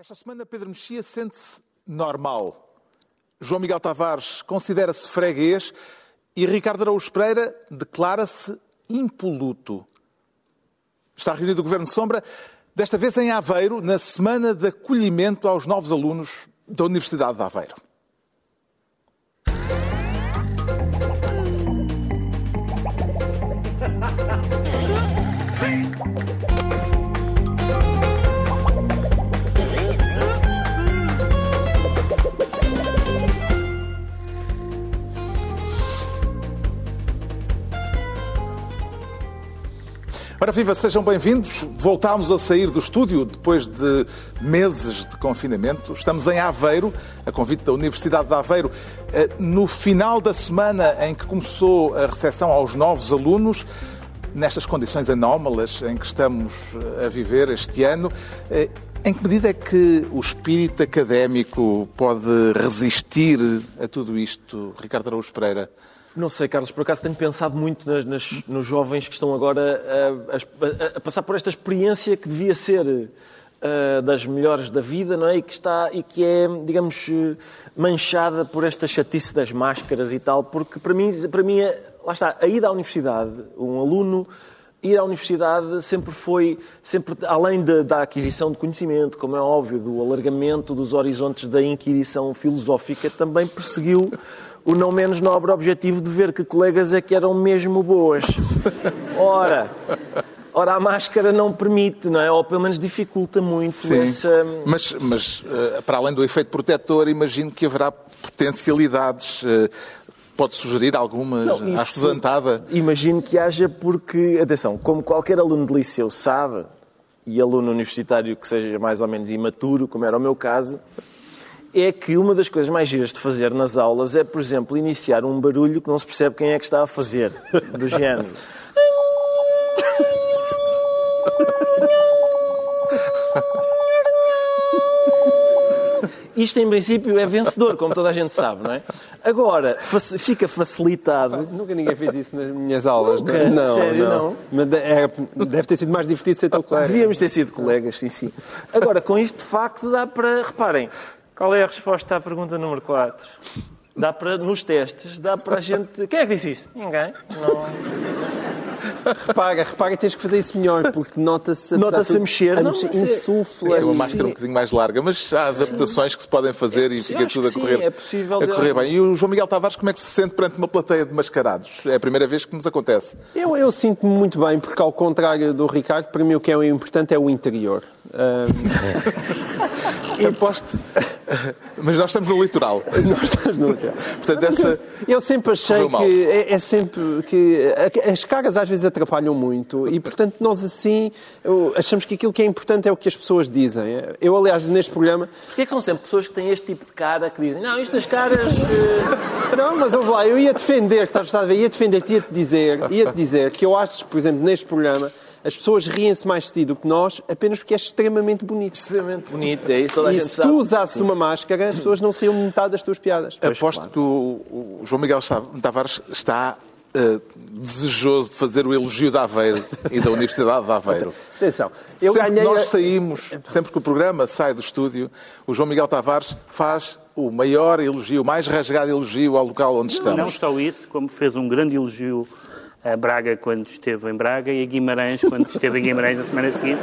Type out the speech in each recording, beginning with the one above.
Esta semana Pedro Mexia sente-se normal. João Miguel Tavares considera-se freguês e Ricardo Araújo Pereira declara-se impoluto. Está reunido o Governo Sombra, desta vez em Aveiro, na semana de acolhimento aos novos alunos da Universidade de Aveiro. Ora viva, sejam bem-vindos. Voltámos a sair do estúdio depois de meses de confinamento. Estamos em Aveiro, a convite da Universidade de Aveiro, eh, no final da semana em que começou a recepção aos novos alunos, nestas condições anómalas em que estamos eh, a viver este ano. Eh, em que medida é que o espírito académico pode resistir a tudo isto, Ricardo Araújo Pereira? Não sei, Carlos, por acaso tenho pensado muito nas, nas, nos jovens que estão agora a, a, a, passar por esta experiência que devia ser uh, das melhores da vida, não é? E que, está, e que é, digamos, manchada por esta chatice das máscaras e tal, porque para mim, para mim lá está, a ida à universidade, um aluno ir à universidade sempre foi, sempre além de, da aquisição de conhecimento, como é óbvio, do alargamento dos horizontes da inquirição filosófica, também perseguiu o não menos nobre objetivo de ver que colegas é que eram mesmo boas. Ora, ora a máscara não permite, não é? Ou pelo menos dificulta muito Sim, essa... Mas, mas eh, para além do efeito protetor, imagino que haverá potencialidades. Pode sugerir algumas não, à estudantada? Imagino que haja porque, atenção, como qualquer aluno de liceu sabe, e aluno universitário que seja mais ou menos imaturo, como era o meu caso, é que uma das coisas mais giras de fazer nas aulas é, por exemplo, iniciar um barulho que não se percebe quem é que está a fazer, do género. Isto, em princípio, é vencedor, como toda a gente sabe, não é? Agora, fica facilitado. Nunca ninguém fez isso nas minhas aulas, Nunca? não? Não, Sério, não. não. Mas é, deve ter sido mais divertido ser teu colega. Devíamos ter sido colegas, sim, sim. Agora, com isto, de facto, dá para. Reparem, qual é a resposta à pergunta número 4? Dá para, nos testes, dá para a gente. Quem é que disse isso? Ninguém. Não. Repara, repara, tens que fazer isso melhor, porque nota-se nota-se a mexer, a não, mexer é- insufla. É uma máscara um bocadinho mais larga, mas há adaptações que se podem fazer É e fica tudo a que sim, correr, é possível a correr bem. E o João Miguel Tavares, como é que se sente perante uma plateia de mascarados? É a primeira vez que nos acontece. Eu, eu sinto-me muito bem, porque ao contrário do Ricardo, para mim o que é o importante é o interior. Ahm, Eu posto. Mas nós estamos no litoral. nós estamos no interior. Portanto, essa. Eu sempre achei que é, é sempre que as caras às vezes atrapalham muito e portanto nós assim achamos que aquilo que é importante é o que as pessoas dizem. Eu aliás neste programa Porquê é que são sempre pessoas que têm este tipo de cara que dizem não, isto das caras. eh, Não, mas ouve lá, eu ia defender, estás a ver, ia defender-te, ia-te dizer, ia-te dizer que eu acho, por exemplo, neste programa, as pessoas riem-se mais de ti do que nós apenas porque é extremamente bonito. extremamente bonito, é isso, toda a E se tu usasses uma máscara, as pessoas não se riam de metade das tuas piadas. Aposto que o, o João Miguel Tavares está eh, desejoso de fazer o elogio da Aveiro e da Universidade de Aveiro. Atenção, eu sempre ganhei... que nós saímos, sempre que o programa sai do estúdio, o João Miguel Tavares faz o maior elogio, o mais rasgado elogio ao local onde Não estamos. só isso, como fez um grande elogio a Braga quando esteve em Braga e a Guimarães quando esteve em Guimarães na semana seguinte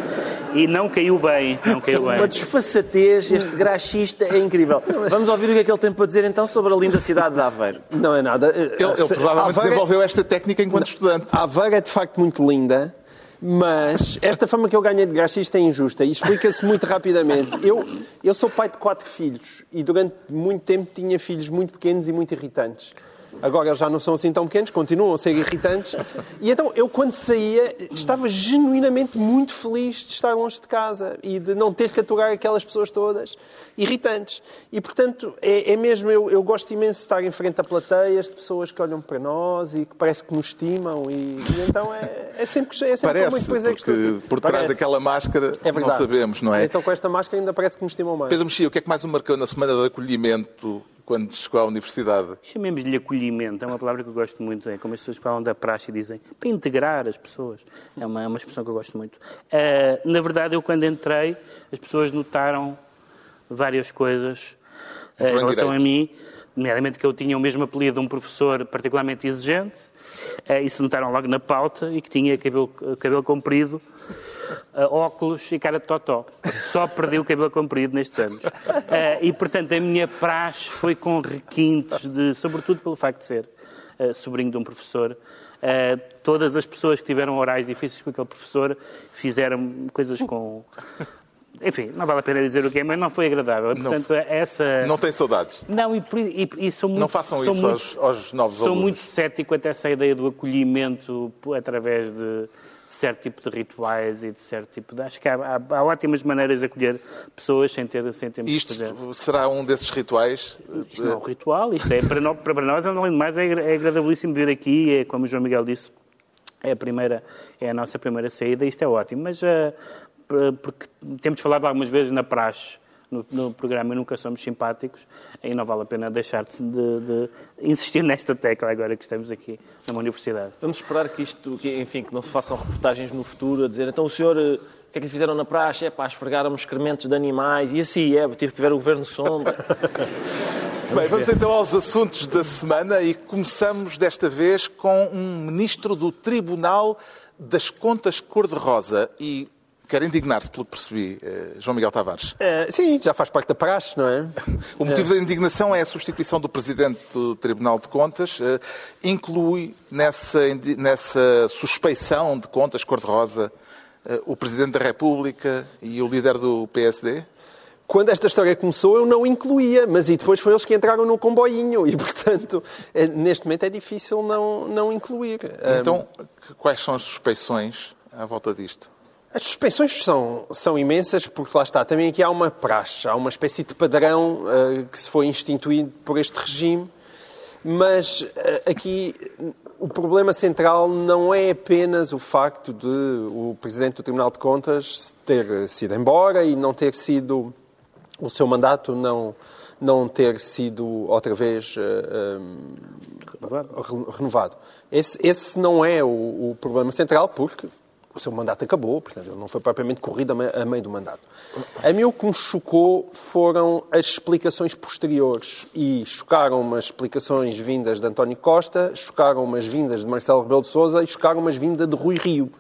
e não caiu bem, não caiu bem. Uma desfaçatez, este graxista é incrível. Vamos ouvir o que é que ele tem para dizer então sobre a linda cidade de Aveiro. Não é nada. Ele, ele provavelmente desenvolveu esta técnica enquanto estudante. A Aveiro é de facto muito linda, mas esta fama que eu ganhei de graxista é injusta e explica-se muito rapidamente. Eu, eu sou pai de quatro filhos e durante muito tempo tinha filhos muito pequenos e muito irritantes. Agora eles já não são assim tão pequenos, continuam a ser irritantes. E então eu, quando saía, estava genuinamente muito feliz de estar longe de casa e de não ter que aturar aquelas pessoas todas irritantes. E portanto, é, é mesmo, eu, eu gosto imenso de estar em frente a plateias de pessoas que olham para nós e que parece que nos estimam. E, e então é, é sempre, é sempre Parece, muito prazer que estou aqui. por trás Parece. daquela máscara É não sabemos, não é? Então com esta máscara ainda parece que me estimam mais. Pedro Mexia, o que é que mais o marcou na semana de acolhimento quando chegou à universidade? Chamemos-lhe acolhimento, é uma palavra que eu gosto muito, é como as pessoas falam da praxe e dizem para integrar as pessoas. É uma, é uma expressão que eu gosto muito. Ah, na verdade, eu quando entrei, as pessoas notaram várias coisas Entrou em relação a direito. mim, nomeadamente que eu tinha o mesmo apelido de um professor particularmente exigente, eh, e se notaram logo na pauta, e que tinha cabelo, cabelo comprido, óculos e cara de totó. Só perdi o cabelo comprido nestes anos. Eh, E, portanto, a minha praxe foi com requintes, de, sobretudo pelo facto de ser eh, sobrinho de um professor. Eh, todas as pessoas que tiveram orais difíceis com aquele professor fizeram coisas com... Enfim, não vale a pena dizer o que é, mas não foi agradável. E, Portanto, essa... Não tem saudades. Não, e, e- e sou muito, Não façam sou isso muito- aos, aos novos Sou alunos. muito cético até essa ideia do acolhimento através de certo tipo de rituais e de certo tipo de... Acho que há, há- há ótimas maneiras de acolher pessoas sem ter, sem ter Isto fazer. será um desses rituais? Isto não é um ritual, isto é para nós, para nós além de mais, é, é agradabilíssimo vir aqui, é, como o João Miguel disse, é a, primeira, é a nossa primeira saída, isto é ótimo, mas p- porque temos falado algumas vezes na praxe, no, no programa e nunca somos simpáticos, e não vale a pena deixar de, de- de insistir nesta tecla agora que estamos aqui numa universidade. Vamos esperar que isto, que, enfim, que não se façam reportagens no futuro a dizer então o senhor, eh, o que é que lhe fizeram na praxe? É pá, esfregaram excrementos de animais e assim, é, tive que ver o governo sombra. Bem, vamos então aos assuntos da semana e começamos desta vez com um ministro do Tribunal das Contas Cor-de-Rosa e quer indignar-se, pelo que percebi, eh, João Miguel Tavares. Eh, sim, já faz parte da praxe, não é? O motivo da indignação é a substituição do Presidente do Tribunal de Contas. Inclui nessa, nessa suspeição de contas cor-de-rosa o Presidente da República e o líder do PSD? Quando esta história começou, eu não incluía, mas e depois foram eles que entraram no comboinho e, portanto, neste momento é difícil não, não incluir. Então, quais são as suspeições à volta disto? As suspensões são, são imensas, porque lá está, também aqui há uma praxe, há uma espécie de padrão eh, que se foi instituído por este regime, mas eh, aqui o problema central não é apenas o facto de o Presidente do Tribunal de Contas ter sido embora e não ter sido, o seu mandato não, não ter sido outra vez eh, re- renovado. Esse, esse não é o, o problema central, porque o seu mandato acabou, portanto, ele não foi propriamente corrido a me- a meio do mandato. A mim o que me chocou foram as explicações posteriores. E chocaram-me as explicações vindas de António Costa, chocaram-me as vindas de Marcelo Rebelo de Sousa e chocaram-me as vindas de Rui Rio.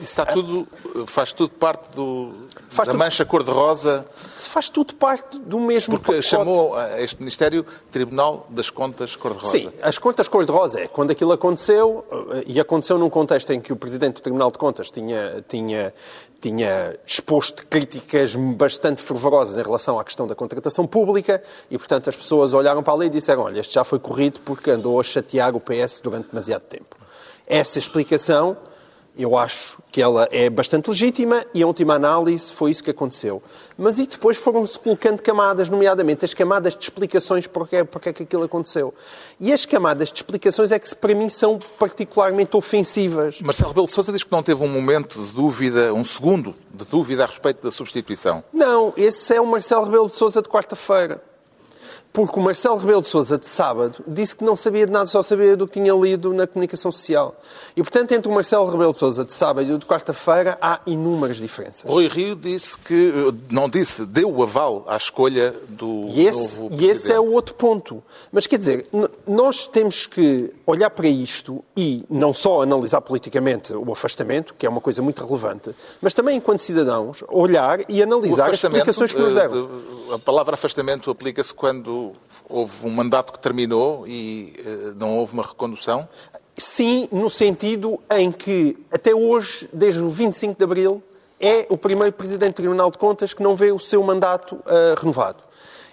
Está tudo, faz tudo parte do, Faz da tudo- mancha cor-de-rosa, Se faz tudo parte do mesmo porque pacote. chamou a este Ministério Tribunal das Contas cor-de-rosa. Sim, as contas cor-de-rosa é quando aquilo aconteceu, eh, e aconteceu num contexto em que o Presidente do Tribunal de Contas tinha, tinha, tinha exposto críticas bastante fervorosas em relação à questão da contratação pública, e portanto as pessoas olharam para a lei e disseram: olha, este já foi corrido porque andou a chatear o PS durante demasiado tempo. Essa explicação. Eu acho que ela é bastante legítima e, a última análise, foi isso que aconteceu. Mas e depois foram-se colocando camadas, nomeadamente as camadas de explicações porque é, porque é que aquilo aconteceu. E as camadas de explicações é que, para mim, são particularmente ofensivas. Marcelo Rebelo de Sousa diz que não teve um momento de dúvida, um segundo de dúvida a respeito da substituição. Não, esse é o Marcelo Rebelo de Sousa de quarta-feira. Porque o Marcelo Rebelo de Sousa de sábado disse que não sabia de nada, só sabia do que tinha lido na comunicação social. E, portanto, entre o Marcelo Rebelo de Sousa de sábado e o de quarta-feira há inúmeras diferenças. Rui Rio disse que, não disse, deu o aval à escolha do E esse, novo e esse é o presidente. outro ponto. Mas quer dizer, nós temos que olhar para isto e não só analisar politicamente o afastamento, que é uma coisa muito relevante, mas também, enquanto cidadãos, olhar e analisar as explicações que nos eh, deram. de- a palavra afastamento aplica-se quando houve um mandato que terminou e eh, não houve uma recondução. Sim, no sentido em que, até hoje, desde o 25 de Abril, é o primeiro Presidente do Tribunal de Contas que não vê o seu mandato ah, renovado.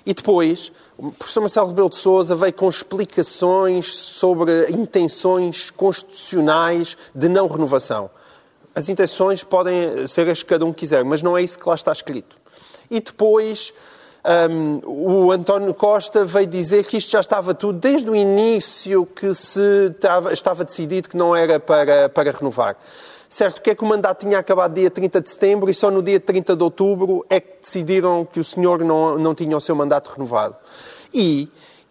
E depois, o professor Marcelo Rebelo de Sousa veio com explicações sobre intenções constitucionais de não renovação. As intenções podem ser as que cada um quiser, mas não é isso que lá está escrito. E depois, hum, o António Costa veio dizer que isto já estava tudo desde o início, que se estava, estava decidido que não era para, para renovar. Certo, que é que o mandato tinha acabado dia 30 de setembro e só no dia 30 de outubro é que decidiram que o senhor não, não tinha o seu mandato renovado. E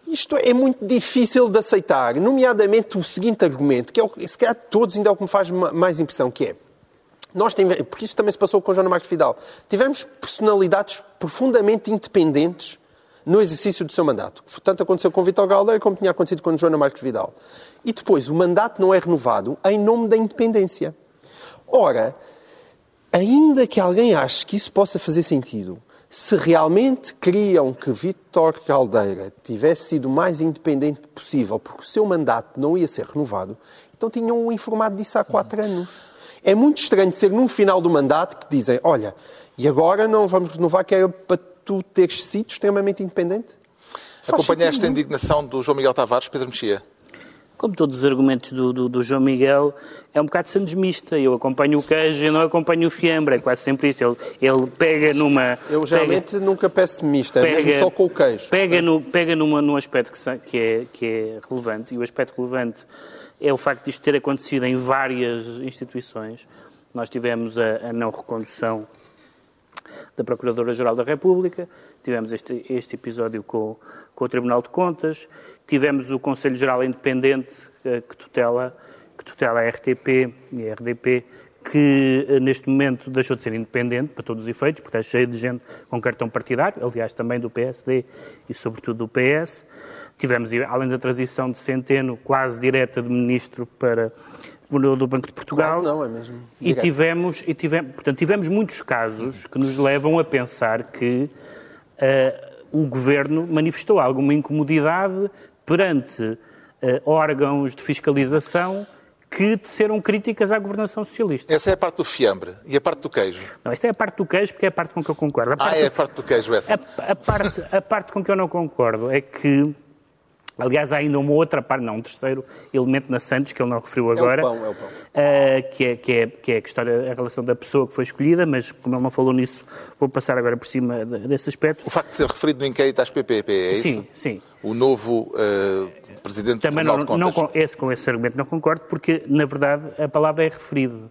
isto é muito difícil de aceitar, nomeadamente o seguinte argumento, que é o, se calhar todos ainda é o que me faz ma- mais impressão, que é Nós tivemos, porque isso também se passou com o João Marcos Vidal, tivemos personalidades profundamente independentes no exercício do seu mandato. Tanto aconteceu com Vitor Galdeira como tinha acontecido com Joana Marcos Vidal. E depois, o mandato não é renovado em nome da independência. Ora, ainda que alguém ache que isso possa fazer sentido, se realmente queriam que Vítor Caldeira tivesse sido o mais independente possível, porque o seu mandato não ia ser renovado, então tinham informado disso há quatro anos. É muito estranho ser num final do mandato que dizem, olha, e agora não vamos renovar que era para tu teres sido extremamente independente? Acompanha esta indignação do João Miguel Tavares, Pedro Mexia? Como todos os argumentos do, do, do, João Miguel, é um bocado sandesmista. Eu acompanho o queijo e não acompanho o fiambre. É quase sempre isso. Ele, ele pega numa. Eu geralmente pega, nunca peço mista, é pega, mesmo só com o queijo. Pega, no, pega numa, num aspecto que, que, é, que é relevante. E o aspecto relevante é o facto de isto ter acontecido em várias instituições. Nós tivemos a, a não recondução da Procuradora-Geral da República, tivemos este, este episódio com, com, o Tribunal de Contas, tivemos o Conselho Geral Independente eh, que tutela, que tutela a RTP e a RDP, que eh, neste momento deixou de ser independente para todos os efeitos, porque está cheio de gente com cartão partidário, aliás também do PSD e sobretudo do PS. Tivemos, além da transição de Centeno, quase direta de ministro para governador do Banco de Portugal. Quase não, é mesmo. E tivemos, e tivemos, portanto, tivemos muitos casos que nos levam a pensar que uh, o governo manifestou alguma incomodidade perante uh, órgãos de fiscalização que teceram críticas à governação socialista. Essa é a parte do fiambre. E a parte do queijo? Não, esta é a parte do queijo porque é a parte com que eu concordo. ah, é a parte do queijo essa? A, a, parte, a parte com que eu não concordo é que Aliás, há ainda uma outra parte, não, um terceiro elemento na Santos, que ele não referiu agora. É o pão, é o pão. Uh, que, é, que, é, que é a história, a relação da pessoa que foi escolhida, mas como ele não falou nisso, vou passar agora por cima desse aspecto. O facto de ser referido no inquérito às PPP, é isso? Sim, sim. O novo uh, Presidente Também do Tribunal não, de Contas. Não, esse, com esse argumento não concordo, porque, na verdade, a palavra é referido.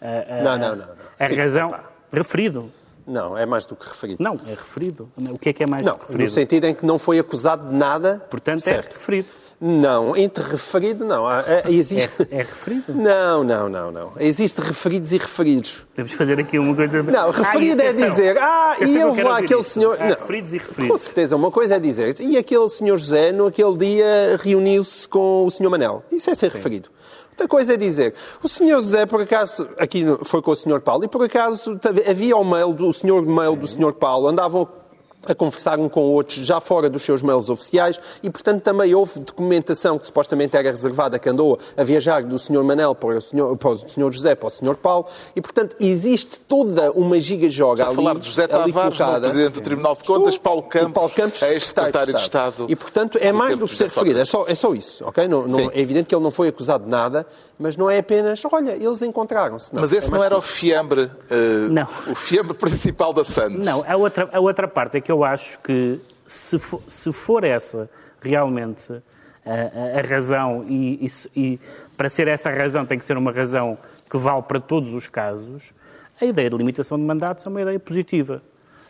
Uh, não, não, não, não. A sim, razão... Referido. Não, é mais do que referido. Não, é referido. O que é que é mais não, do que referido? No sentido em que não foi acusado de nada. Portanto, certo. é referido. Não, entre referido não. É, existe... é, é referido? Não, não, não, não. Existe referidos e referidos. Temos de fazer aqui uma coisa. Não, referido é dizer, ah, e eu vou àquele senhor. Ah, não, referidos e referidos. Com certeza, uma coisa é dizer, e aquele senhor José, no aquele dia, reuniu-se com o senhor Manel. Isso é ser Sim. referido. Outra coisa é dizer, o senhor José, por acaso, aqui foi com o senhor Paulo, e por acaso havia o mail do o senhor mail do senhor Paulo, andavam a conversar um com outros já fora dos seus mails oficiais e, portanto, também houve documentação que supostamente era reservada, que andou a viajar do Sr. Manel para o Sr. José para o Sr. Paulo e, portanto, existe toda uma giga-joga ali. a falar de José Tavares, Presidente do Tribunal de Contas, Estou, Paulo Campos, Paulo Campos ex-secretário de Estado. E, portanto, é mais do que ser referido. É só, é só isso, ok? Não, não, é evidente que ele não foi acusado de nada, mas não é apenas, olha, eles encontraram-se. Mas esse é não era o fiambre, uh, não. o fiambre principal da Santos. Não, a outra, a outra parte é que eu acho que se for, se for essa realmente a, a razão e, e, e para ser essa razão tem que ser uma razão que vale para todos os casos, a ideia de limitação de mandatos é uma ideia positiva.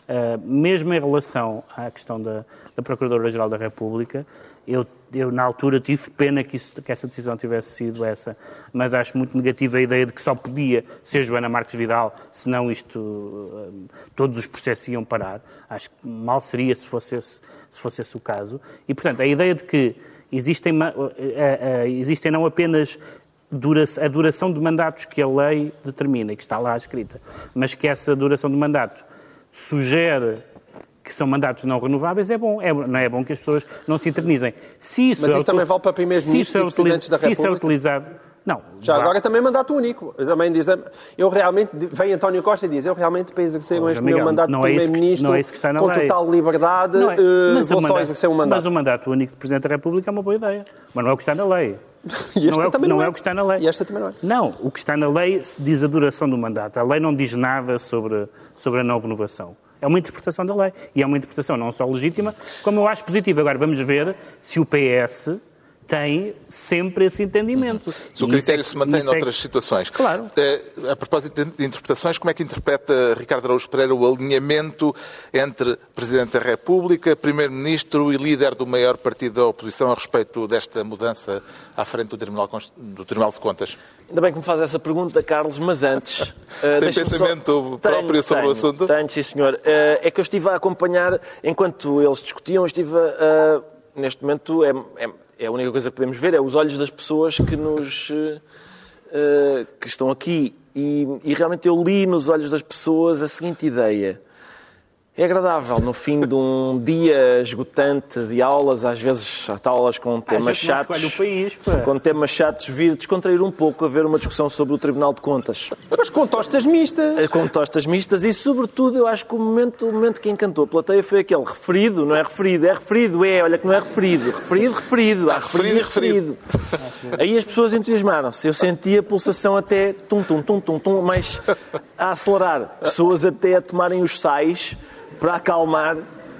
Uh, mesmo em relação à questão da, da Procuradora-Geral da República, eu, eu, na altura, tive pena que, isso, que, essa decisão tivesse sido essa, mas acho muito negativa a ideia de que só podia ser Joana Marques Vidal, senão isto, todos os processos iam parar. Acho que mal seria se fosse esse, se fosse esse o caso. E, portanto, a ideia de que existem, existem não apenas a duração de mandatos que a lei determina e que está lá escrita, mas que essa duração de mandato sugere que são mandatos não renováveis, é bom. É, não é bom que as pessoas não se eternizem. Se isso Mas isso é, também vale para primeiros-ministros e presidentes da República? Se isso é utilizado... Não, Já vá. agora também mandato único. Também diz, eu realmente, vem António Costa e diz, eu realmente para exercer oh, este meu mandato de Primeiro-Ministro é com lei. total liberdade, é. uh, vou mandato, só exercer um mandato. Mas o mandato único de Presidente da República é uma boa ideia. Mas não é o que está na lei. e não, é, também não, não é. é. o que está na lei. E esta também não é. Não, o que está na lei diz a duração do mandato. A lei não diz nada sobre, sobre a não renovação. É uma interpretação da lei. E é uma interpretação não só legítima, como eu acho positiva. Agora vamos ver se o PS tem sempre esse entendimento. Se o critério é- se mantém é- noutras situações. Claro. Eh, a propósito de interpretações, como é que interpreta Ricardo Araújo Pereira o alinhamento entre Presidente da República, Primeiro-Ministro e líder do maior partido da oposição a respeito desta mudança à frente do Tribunal, do Tribunal de Contas? Ainda bem que me faz essa pergunta, Carlos, mas antes. eh, deixa-me pensamento próprio sobre o assunto? Tenho, sim, senhor. Eh, é que eu estive a acompanhar, enquanto eles discutiam, eu estive a. neste momento, é, é, é a única coisa que podemos ver, é os olhos das pessoas que nos. eh, que estão aqui. E, e realmente eu li nos olhos das pessoas a seguinte ideia. É agradável, no fim de um dia esgotante de aulas, às vezes há aulas com temas gente não chatos, país, com temas chatos, vir descontrair um pouco, a ver uma discussão sobre o Tribunal de Contas, Mas com tostas mistas. Eh, com tostas mistas e, sobretudo, eu acho que o momento, o momento que encantou a plateia foi aquele referido, não é referido, é referido, é, olha que não é referido, referido, referido, há referido, e referido. Aí as pessoas entusiasmaram-se, eu senti a pulsação até tum, tum, tum, tum, tum, mais a acelerar, pessoas até a tomarem os sais para acalmar.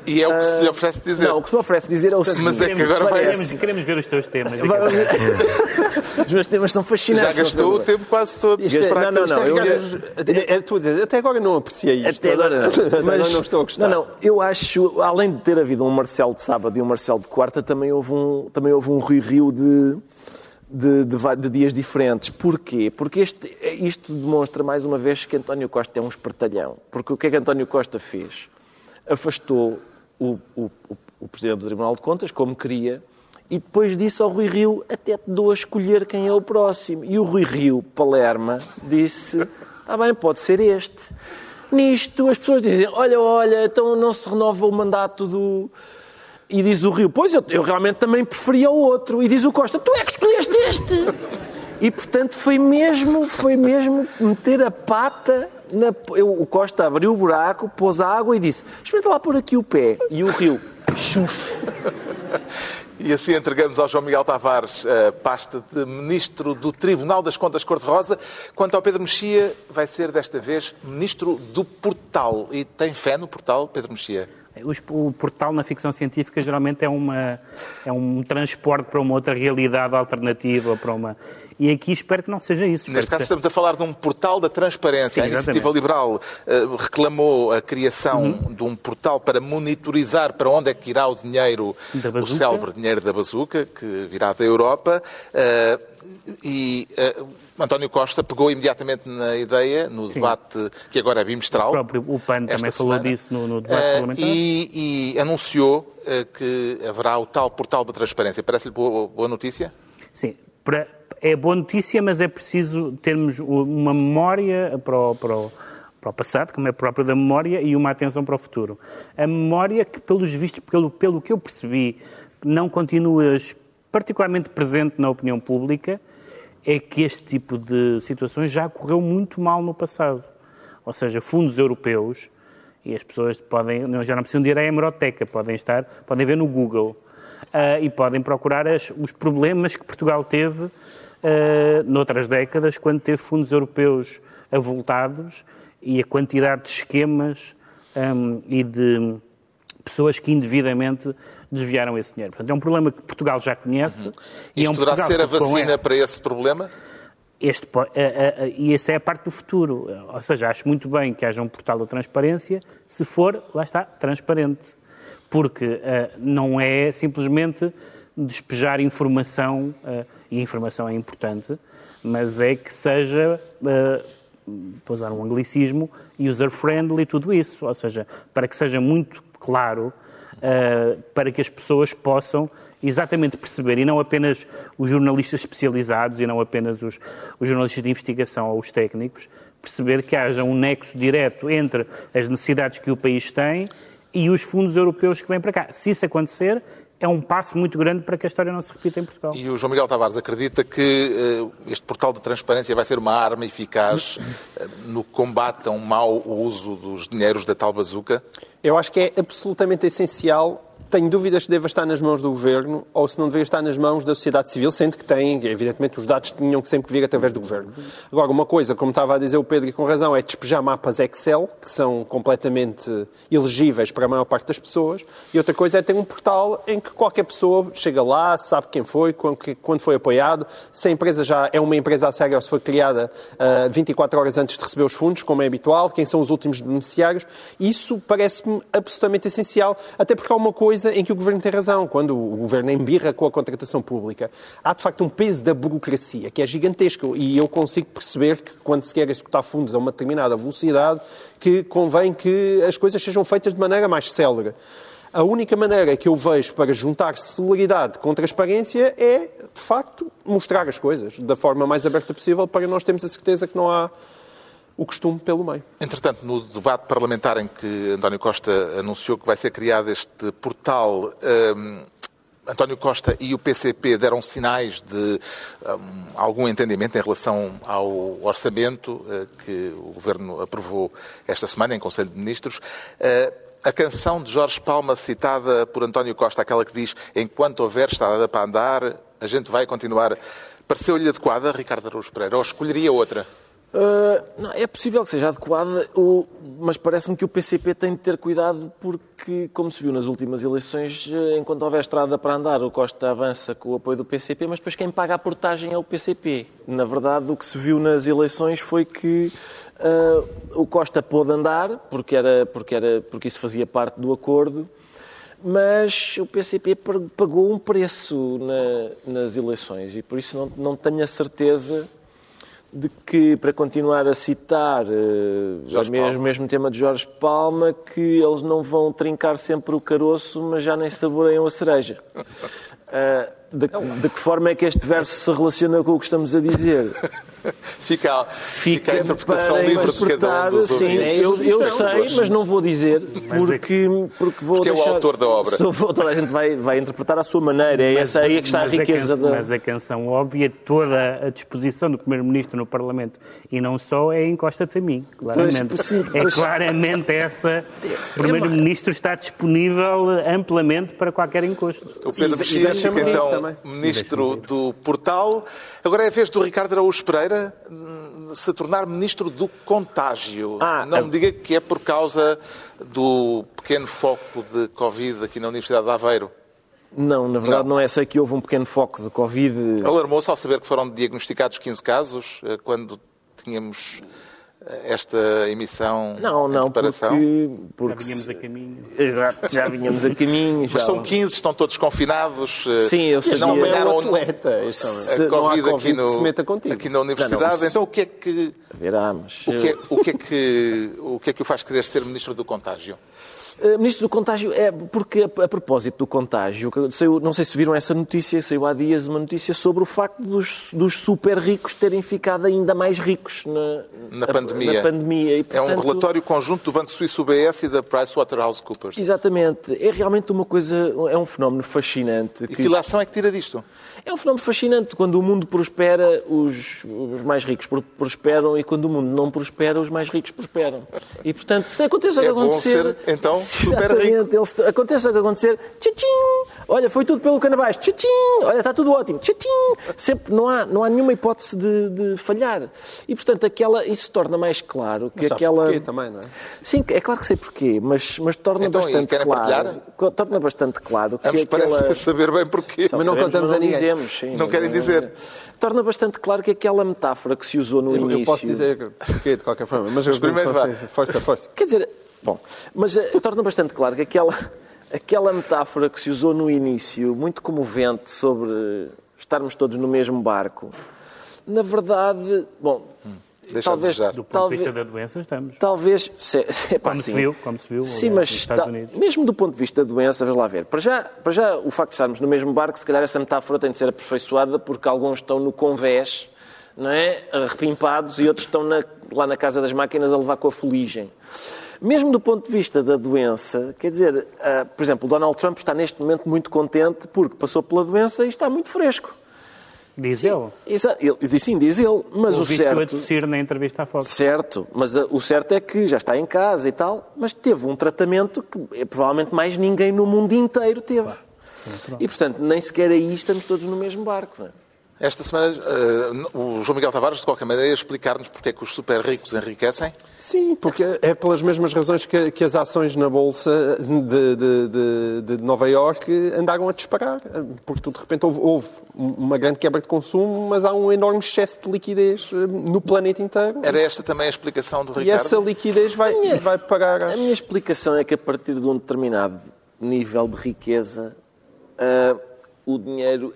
E é o que se lhe ah, oferece dizer. Não, o que se me oferece dizer é o seguinte. Mas é que agora vai queremos, queremos ver os teus temas. Os meus temas são Já fascinantes. gastou o tempo quase todo. É- não, não, não, eu- é- Estou a dizer, até agora não apreciei isto. Até agora não. Agora Mas, não estou a gostar. Não, não, eu acho, além de ter havido um Marcelo de sábado e um Marcelo de quarta, também houve um, também houve um rio-rio de, de, de, de dias diferentes. Porquê? Porque este, isto demonstra mais uma vez que António Costa é um espertalhão. Porque o que é que António Costa fez? Afastou o, o, o, Presidente do Tribunal de Contas, como queria, e depois disse ao Rui Rio até te dou a escolher quem é o próximo. E o Rui Rio, Palerma, disse, está bem, pode ser este. Nisto as pessoas dizem, olha, olha, então não se renova o mandato do... E diz o Rio, pois eu, eu realmente também preferia o outro. E diz o Costa, tu é que escolheste este. E portanto foi mesmo, foi mesmo meter a pata na. eu- o Costa abriu o buraco, pôs a água e disse: Experimenta lá pôr aqui o pé. E o Rio, chuf. E assim entregamos ao João Miguel Tavares a pasta de Ministro do Tribunal das Contas Cor-de-Rosa. Quanto ao Pedro Mexia, vai ser desta vez Ministro do Portal. E tem fé no Portal, Pedro Mexia? O portal na ficção científica geralmente é, uma, é um transporte para uma outra realidade alternativa, para uma... E aqui espero que não seja isso. Neste caso, estamos a falar de um portal da transparência. Sim, a Iniciativa. Liberal eh, reclamou a criação Uhum. de um portal para monitorizar para onde é que irá o dinheiro, o célebre dinheiro da bazuca, que virá da Europa. Eh, e eh, António Costa pegou imediatamente na ideia, no debate que agora é bimestral. O próprio- o PAN também falou semana. disso no- no debate parlamentar. E, e anunciou que haverá o tal portal da transparência. Parece-lhe boa, boa notícia? Sim, para- é boa notícia, mas é preciso termos uma memória para o, para, o, para o passado, como é próprio da memória, e uma atenção para o futuro. A memória que, pelos vistos, pelo, pelo que eu percebi, não continua particularmente presente na opinião pública, é que este tipo de situações já ocorreu muito mal no passado. Ou seja, fundos europeus, e as pessoas podem, já não precisam de ir à hemeroteca, podem estar, podem ver no Google ah, e podem procurar as- os problemas que Portugal teve noutras décadas, quando teve fundos europeus avultados e a quantidade de esquemas ahm, e de pessoas que indevidamente desviaram esse dinheiro. Portanto, é um problema que Portugal já conhece. E é Isto um poderá Portugal ser a vacina esta- para esse problema? este, po- a- a- a- e essa é a parte do futuro. Ou seja, acho muito bem que haja um portal da transparência, se for, lá está, transparente. Porque ah, não é simplesmente despejar informação, ah, e informação é importante, mas é que seja, ah, para usar um anglicismo, user-friendly e tudo isso. Ou seja, para que seja muito claro, ah, para que as pessoas possam exatamente perceber, e não apenas os jornalistas especializados, e não apenas os, os jornalistas de investigação ou os técnicos, perceber que haja um nexo direto entre as necessidades que o país tem e os fundos europeus que vêm para cá. Se isso acontecer, é um passo muito grande para que a história não se repita em Portugal. E o João Miguel Tavares acredita que eh, este portal de transparência vai ser uma arma eficaz eh, no combate a um mau uso dos dinheiros da tal bazuca? Eu acho que é absolutamente essencial tenho dúvidas se deva estar nas mãos do Governo ou se não deveria estar nas mãos da sociedade civil, sendo que tem, evidentemente, os dados tinham que sempre vir através do Governo. Agora, uma coisa, como estava a dizer o Pedro e com razão, é despejar mapas Excel, que são completamente elegíveis para a maior parte das pessoas, e outra coisa é ter um portal em que qualquer pessoa chega lá, sabe quem foi, quando foi apoiado, se a empresa já é uma empresa a sério ou se foi criada uh, 24 horas antes de receber os fundos, como é habitual, quem são os últimos beneficiários. Isso parece-me absolutamente essencial, até porque há uma coisa em que o Governo tem razão. Quando o Governo embirra com a contratação pública, há de facto um peso da burocracia que é gigantesco e eu consigo perceber que quando se quer executar fundos a uma determinada velocidade, que convém que as coisas sejam feitas de maneira mais célere. A única maneira que eu vejo para juntar celeridade com transparência é, de facto, mostrar as coisas da forma mais aberta possível para nós termos a certeza que não há o costume pelo meio. Entretanto, no debate parlamentar em que António Costa anunciou que vai ser criado este portal, um, António Costa e o PCP deram sinais de um, algum entendimento em relação ao orçamento uh, que o Governo aprovou esta semana em Conselho de Ministros. Uh, a canção de Jorge Palma, citada por António Costa, aquela que diz Enquanto houver estrada para andar, a gente vai continuar, pareceu-lhe adequada, Ricardo Araújo Pereira, ou escolheria outra? Uh, não, é possível que seja adequada, mas parece-me que o PCP tem de ter cuidado porque, como se viu nas últimas eleições, eh, enquanto houver estrada para andar, o Costa avança com o apoio do PCP, mas depois quem paga a portagem é o PCP. Na verdade, o que se viu nas eleições foi que uh, o Costa pôde andar, porque, era, porque, era, porque isso fazia parte do acordo, mas o PCP pagou um preço na, nas eleições e por isso não, não tenho a certeza de que, para continuar a citar uh, o mesmo, mesmo, tema de Jorge Palma, que eles não vão trincar sempre o caroço, mas já nem saboreiam a cereja. Uh, de, de, que forma é que este verso se relaciona com o que estamos a dizer? fica, fica, a interpretação livre de cada um dos Sim, eu, eu sei, mas não vou dizer, porque, porque vou porque deixar... é o autor da obra. Sou, toda a gente vai, vai interpretar à sua maneira, é essa aí que está a riqueza a canção, da... Mas a canção óbvia, toda a disposição do Primeiro-Ministro no Parlamento, e não só, é encosta-te a mim, claramente. Pois, sim, é pois... claramente essa... O Primeiro-Ministro está disponível amplamente para qualquer encosto. O Pedro Mexia, então também. Ministro do Portal. Agora é a vez do Ricardo Araújo Pereira hum, se tornar Ministro do Contágio. Ah, Não me diga que é por causa do pequeno foco de Covid aqui na Universidade de Aveiro. Não, na verdade não, não é. Sei que houve um pequeno foco de Covid. Alarmou-se ao saber que foram diagnosticados 15 casos, eh, quando tínhamos esta emissão não, não, preparação? Porque, porque já vinhamos a caminho. Exato, já vinhamos a caminho. Já... Mas são 15, estão todos confinados. Eh, Sim, eu sei. Não apanharam atleta, a COVID, aqui, no, aqui na universidade. Não, então o que é que... Verá, mas... O que, é, o, que é que, o que é que o faz querer ser Ministro do Contágio? Eh, Ministro do Contágio, é porque a, a propósito do contágio, saiu, não sei se viram essa notícia, saiu há dias uma notícia sobre o facto dos, dos super ricos terem ficado ainda mais ricos na, na pandemia. Na pandemia. E, portanto, é um relatório conjunto do Banco Suíço UBS e da PricewaterhouseCoopers. Exatamente. É realmente uma coisa, é um fenómeno fascinante. E que ilação é que tira disto? É um fenómeno fascinante. Quando o mundo prospera, os, os mais ricos prosperam e quando o mundo não prospera, os mais ricos prosperam. E, portanto, se aconteça o é que acontecer... Ser, então, super rico. Eles, aconteça o que acontecer, tchim, olha, foi tudo pelo canabás, tchim, olha, está tudo ótimo, tchim, sempre não há, não há nenhuma hipótese de, de falhar. E, portanto, aquela, isso torna mais claro que mas aquela... porquê também, não é? Sim, é claro que sei porquê, mas, mas torna então, bastante claro... Partilhar? Torna bastante claro que Ambos aquela... parecem saber bem porquê. Mas não contamos a ninguém. Sim, não querem dizer. Torna bastante claro que aquela metáfora que se usou no eu, início... Eu posso dizer porquê, de qualquer forma, mas, mas primeiro vai. Força, força. Quer dizer, bom, mas uh, torna bastante claro que aquela, aquela metáfora que se usou no início, muito comovente, sobre estarmos todos no mesmo barco, na verdade, bom... Hum. Deixa talvez, de Do ponto talvez, de vista da doença, estamos. Talvez. Se, se, como, se viu, como se viu. Sim, mas ta, mesmo do ponto de vista da doença, vamos lá ver. Para já, para já, o facto de estarmos no mesmo barco, se calhar essa metáfora tem de ser aperfeiçoada porque alguns estão no convés, não é? Repimpados e outros estão na, lá na casa das máquinas a levar com a fuligem. Mesmo do ponto de vista da doença, quer dizer, uh, por exemplo, o Donald Trump está neste momento muito contente porque passou pela doença e está muito fresco. Diz ele. Exa- ele sim, diz ele, mas o a certo... tossir na entrevista à Fox. Certo, mas uh, o certo é que já está em casa e tal, mas teve um tratamento que é, provavelmente mais ninguém no mundo inteiro teve. E, portanto, nem sequer aí estamos todos no mesmo barco. Não é? Esta semana, eh, o João Miguel Tavares, de qualquer maneira, ia explicar-nos porque é que os super ricos enriquecem. Sim, porque é pelas mesmas razões que, que as ações na Bolsa de, de- de- de Nova Iorque andaram a disparar. Porque tu, de repente houve, houve uma grande quebra de consumo, mas há um enorme excesso de liquidez eh, no planeta inteiro. Era esta também a explicação do E Ricardo? essa liquidez vai, vai pagar. A minha explicação é que a partir de um determinado nível de riqueza, ah, o dinheiro.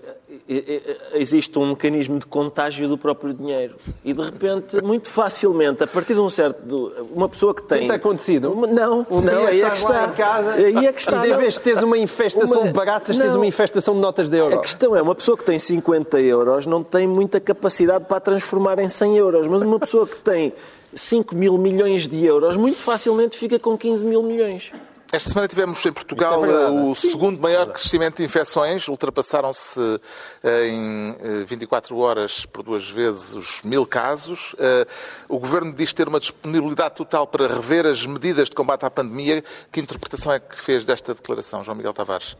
eh, eh, Existe um mecanismo de contágio do próprio dinheiro. E de repente, muito facilmente, a partir de um certo. Uma pessoa que tem. Tem-te acontecido? Uma- Não, Um não, dia aí é que está. em casa Aí é que está. e de vez teres uma infestação Uma- de baratas, tens não. uma infestação de notas de euro. A questão é, uma pessoa que tem 50 euros não tem muita capacidade para transformar em 100 euros, mas uma pessoa que tem 5 mil milhões de euros muito facilmente fica com 15 mil milhões. Esta semana tivemos em Portugal é verdade. eh, o segundo maior crescimento de infecções. Ultrapassaram-se eh, em eh, 24 horas por duas vezes os mil casos. Eh, O Governo diz ter uma disponibilidade total para rever as medidas de combate à pandemia. Que interpretação é que fez desta declaração, João Miguel Tavares?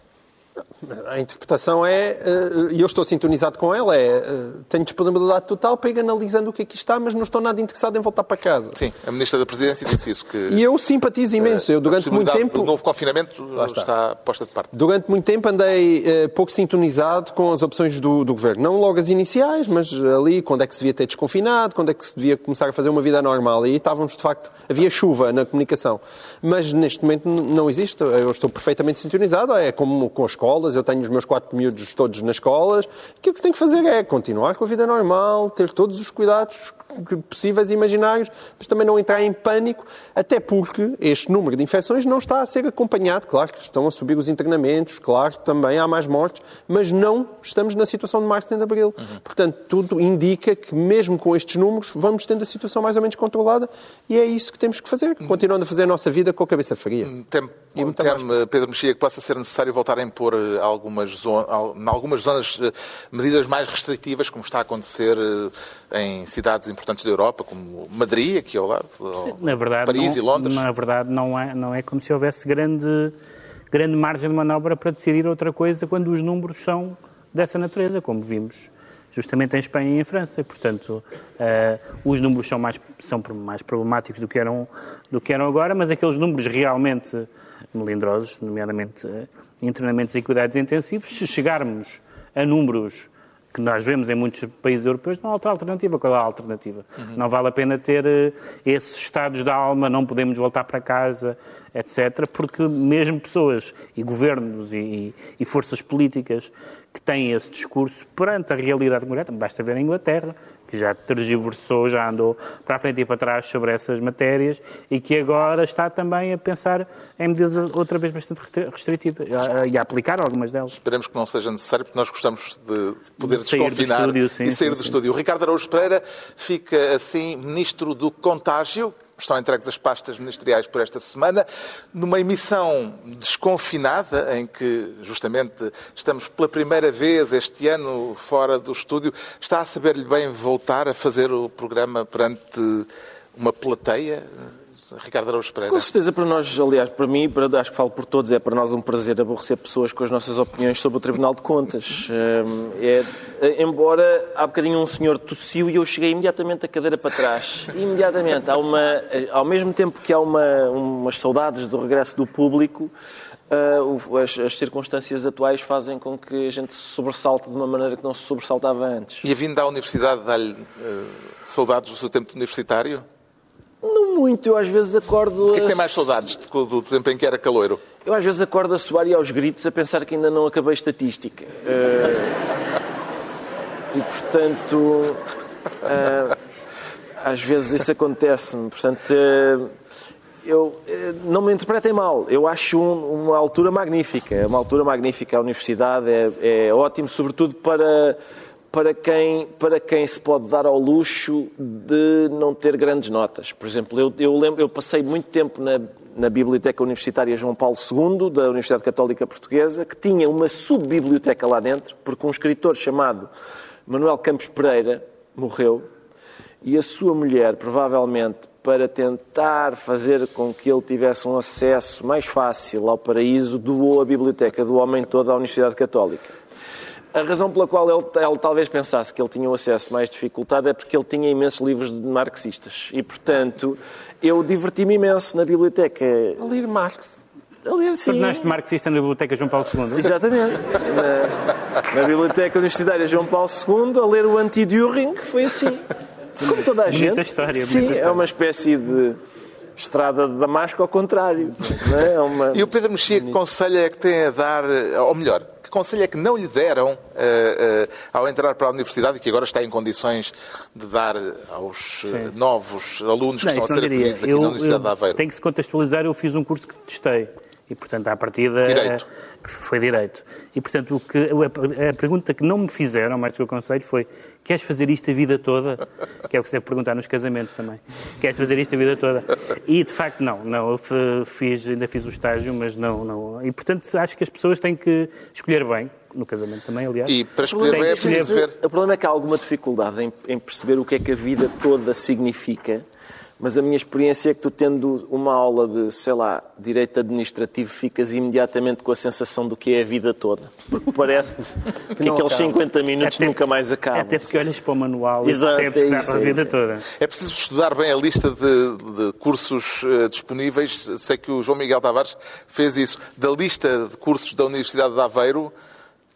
A interpretação é, eh, e eu estou sintonizado com ela, é eh, tenho disponibilidade total para ir analisando o que aqui está, mas não estou nada interessado em voltar para casa. Sim, a Ministra da Presidência disse isso. Que E eu simpatizo imenso. Eu durante muito tempo. do novo confinamento está. está. posta de parte. Durante muito tempo andei eh, pouco sintonizado com as opções do, do governo. Não logo as iniciais, mas ali quando é que se devia ter desconfinado, quando é que se devia começar a fazer uma vida normal. E estávamos, de facto, havia chuva na comunicação. Mas neste momento não existe. Eu estou perfeitamente sintonizado. É como com as escolas, eu tenho os meus quatro miúdos todos nas escolas. Aquilo que se tem que fazer é continuar com a vida normal, ter todos os cuidados possíveis e imaginários, mas também não entrar em pânico, até porque este número de infecções não está a ser acompanhado. Claro que estão a subir os internamentos, claro que também há mais mortes, mas não estamos na situação de março e de abril. Portanto, tudo indica que, mesmo com estes números, vamos tendo a situação mais ou menos controlada e é isso que temos que fazer, continuando a fazer a nossa vida com a cabeça fria. Tem, E muito teme, Pedro Mexia, que possa ser necessário voltar a impor eh, algumas zonas, algumas zonas eh, medidas mais restritivas, como está a acontecer eh, em cidades importantes da Europa, como Madrid, aqui ao lado, Na verdade, Paris não, e Londres. Na verdade, não é, não é como se houvesse grande, grande margem de manobra para decidir outra coisa quando os números são dessa natureza, como vimos justamente em Espanha e em França. Portanto, eh, os números são mais, são mais problemáticos do que, eram, do que eram agora, mas aqueles números realmente melindrosos, nomeadamente eh, internamentos e cuidados intensivos, se chegarmos a números que nós vemos em muitos países europeus, não há outra alternativa. Qual é a alternativa? Não vale a pena ter eh, esses estados da alma, não podemos voltar para casa, etc., porque mesmo pessoas e governos e, e forças políticas que têm esse discurso perante a realidade concreta, basta ver a Inglaterra, que já tergiversou, já andou para a frente e para trás sobre essas matérias e que agora está também a pensar em medidas outra vez bastante restritivas e a aplicar algumas delas. Esperemos que não seja necessário, porque nós gostamos de poder De sair do desconfinar estúdio, sim, e sair sim, do sim. estúdio. O Ricardo Araújo Pereira fica assim ministro do contágio. Estão entregues as pastas ministeriais por esta semana, numa emissão desconfinada, em que justamente estamos pela primeira vez este ano fora do estúdio. Está a saber-lhe bem voltar a fazer o programa perante uma plateia? Ricardo Araújo Pereira. Com certeza para nós, aliás, para mim, para, acho que falo por todos, é para nós um prazer aborrecer pessoas com as nossas opiniões sobre o Tribunal de Contas. Hum, é- é- embora há bocadinho um senhor tossiu e eu cheguei imediatamente a cadeira para trás. Imediatamente. Há uma, ao mesmo tempo que há uma, umas saudades do regresso do público, o- as, as circunstâncias atuais fazem com que a gente se sobresalte de uma maneira que não se sobressaltava antes. E a vinda à universidade dá-lhe eh, saudades do seu tempo universitário? Não muito, eu às vezes acordo... O que é que tem mais saudades do, do tempo em que era caloiro? Eu às vezes acordo a suar e aos gritos a pensar que ainda não acabei estatística. Eh, e portanto, eh, às vezes isso acontece-me. Portanto, eh, eu, não me interpretem mal. Eu acho um- uma altura magnífica. É uma altura magnífica. A universidade é, é ótimo, sobretudo para, para, quem, para quem se pode dar ao luxo de não ter grandes notas. Por exemplo, eu, eu, lembro, eu passei muito tempo na, na Biblioteca Universitária João Paulo II, da Universidade Católica Portuguesa, que tinha uma subbiblioteca lá dentro, porque um escritor chamado Manuel Campos Pereira morreu e a sua mulher, provavelmente para tentar fazer com que ele tivesse um acesso mais fácil ao paraíso, doou a biblioteca do homem todo à Universidade Católica. A razão pela qual ele, ele, talvez pensasse que ele tinha um acesso mais dificultado é porque ele tinha imensos livros de marxistas. E, portanto, eu diverti-me imenso na biblioteca. A ler Marx. A ler, sim. Tornaste marxista na Biblioteca João Paulo II. Exatamente. Na, na Biblioteca Universitária João Paulo II, a ler o Anti-Düring, foi assim. Como toda a gente. Bonita história, sim, bonita é história. uma espécie de estrada de Damasco ao contrário. Não é? É uma... E o Pedro Mexia, que conselho é que tem a dar, ou melhor, conselho é que não lhe deram eh, eh, ao entrar para a universidade e que agora está em condições de dar aos eh, novos alunos que Não, estão a ser acolhidos aqui Eu- na Universidade eu- de Aveiro? Tem que se contextualizar, eu fiz um curso que testei. E, portanto, à partida... Direito. Que foi direito. E, portanto, o que, a, pergunta que não me fizeram, mais do que o conselho, foi queres fazer isto a vida toda? Que é o que se deve perguntar nos casamentos também. Queres fazer isto a vida toda? E, de facto, não. não eu fiz, ainda fiz o estágio, mas não, não. E, portanto, acho que as pessoas têm que escolher bem, no casamento também, aliás. E para escolher bem é preciso ver. O problema é que há alguma dificuldade em, em perceber o que é que a vida toda significa, mas a minha experiência é que tu tendo uma aula de, sei lá, direito administrativo, ficas imediatamente com a sensação do que é a vida toda. Porque parece-te que não aqueles acaba. 50 minutos Até- nunca mais acabam. Até porque olhas para o manual Exato, e percebes é que dá para a é vida isso. toda. É preciso estudar bem a lista de, de cursos eh, disponíveis. Sei que o João Miguel Tavares fez isso. Da lista de cursos da Universidade de Aveiro,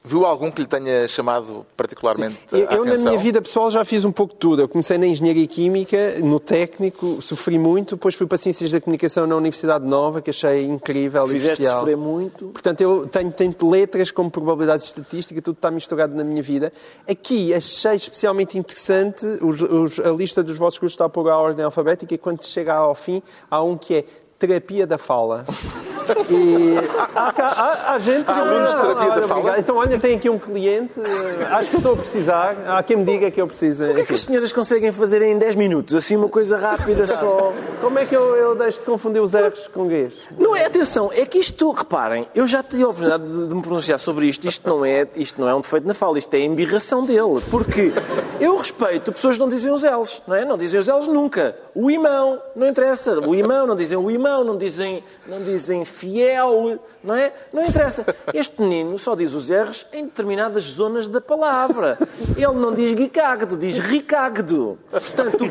viu algum que lhe tenha chamado particularmente Eu, a eu, na atenção? minha vida pessoal, já fiz um pouco de tudo. Eu comecei na Engenharia Química, no técnico, sofri muito. Depois fui para Ciências da Comunicação na Universidade Nova, que achei incrível e Fizeste bestial. sofrer muito. Portanto, eu tenho tanto letras como probabilidades de estatística, tudo está misturado na minha vida. Aqui achei especialmente interessante os- os- a lista dos vossos cursos está por a ordem alfabética e quando chega ao fim, há um que é terapia da fala. E há, há- há- há gente Há alunos de terapia da olha, fala? Então, olha, tem aqui um cliente, eh, acho que estou a precisar. Há quem me diga que eu preciso. O que é que as senhoras conseguem fazer em 10 minutos? Assim, uma coisa rápida só. Como é que eu, eu deixo de confundir os R's com G's? Não é, atenção, é que isto, reparem, eu já tive a oportunidade de, de me pronunciar sobre isto, isto não, é, isto não é um defeito na fala, isto é a embirração dele, porque eu respeito pessoas que não dizem os L's, não é? Não dizem os L's nunca. O imão, não interessa. O imão, não dizem o imão, não dizem, não dizem fiel, não é? Não interessa. Este menino só diz os R's em determinadas zonas da palavra. Ele não diz guicagdo, diz ricagdo. Portanto,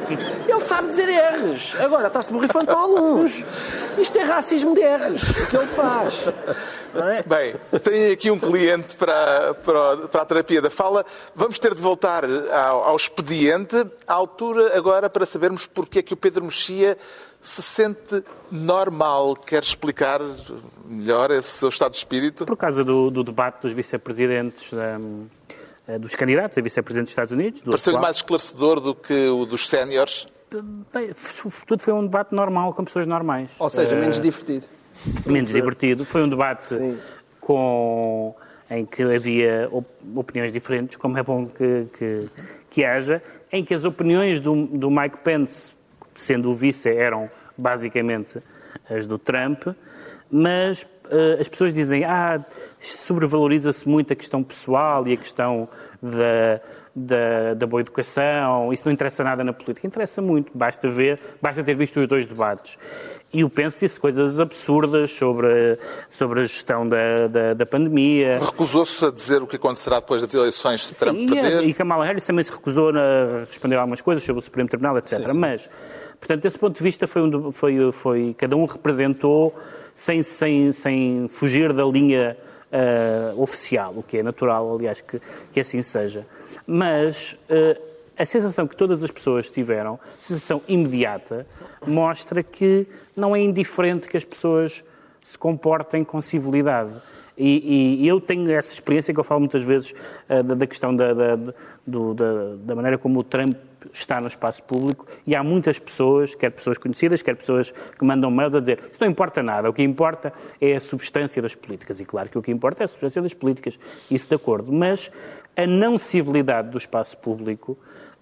ele sabe dizer R's. Agora, está-se borrifando para alguns. Isto é racismo de R's, o que ele faz. É? Bem, tenho aqui um cliente para, para, para a terapia da fala. Vamos ter de voltar ao, ao expediente, à altura agora para sabermos porque é que o Pedro Mexia se sente normal. Quer explicar melhor esse seu estado de espírito? Por causa do, do debate dos vice-presidentes, hum, eh, dos candidatos a vice-presidente dos Estados Unidos, do Pareceu-lhe mais esclarecedor do que o dos séniores? Bem, tudo foi um debate normal, com pessoas normais. Ou seja, menos divertido. menos divertido. Foi um debate com, em que havia op- opiniões diferentes, como é bom que, que, que haja, em que as opiniões do, do Mike Pence, sendo o vice, eram basicamente as do Trump, mas eh, as pessoas dizem ah, sobrevaloriza-se muito a questão pessoal e a questão da, da, da boa educação, isso não interessa nada na política. Interessa muito, basta ver, basta ter visto os dois debates. E o Pence disse coisas absurdas sobre, sobre a gestão da, da, da pandemia. Recusou-se a dizer o que acontecerá depois das eleições se Trump Sim, perder? e, e Kamala Harris também se recusou a responder a algumas coisas sobre o Supremo Tribunal, etc. Mas, portanto, desse ponto de vista, foi, um, foi, foi cada um representou sem, sem, sem fugir da linha ah, oficial, o que é natural, aliás, que, que assim seja. Mas ah, a sensação que todas as pessoas tiveram, sensação imediata, mostra que não é indiferente que as pessoas se comportem com civilidade. E, e eu tenho essa experiência que eu falo muitas vezes ah, da, da questão da, da, do- da maneira como o Trump está no espaço público e há muitas pessoas, quer pessoas conhecidas, quer pessoas que mandam mails a dizer isso não importa nada, o que importa é a substância das políticas. E claro que o que importa é a substância das políticas, isso de acordo. Mas a não civilidade do espaço público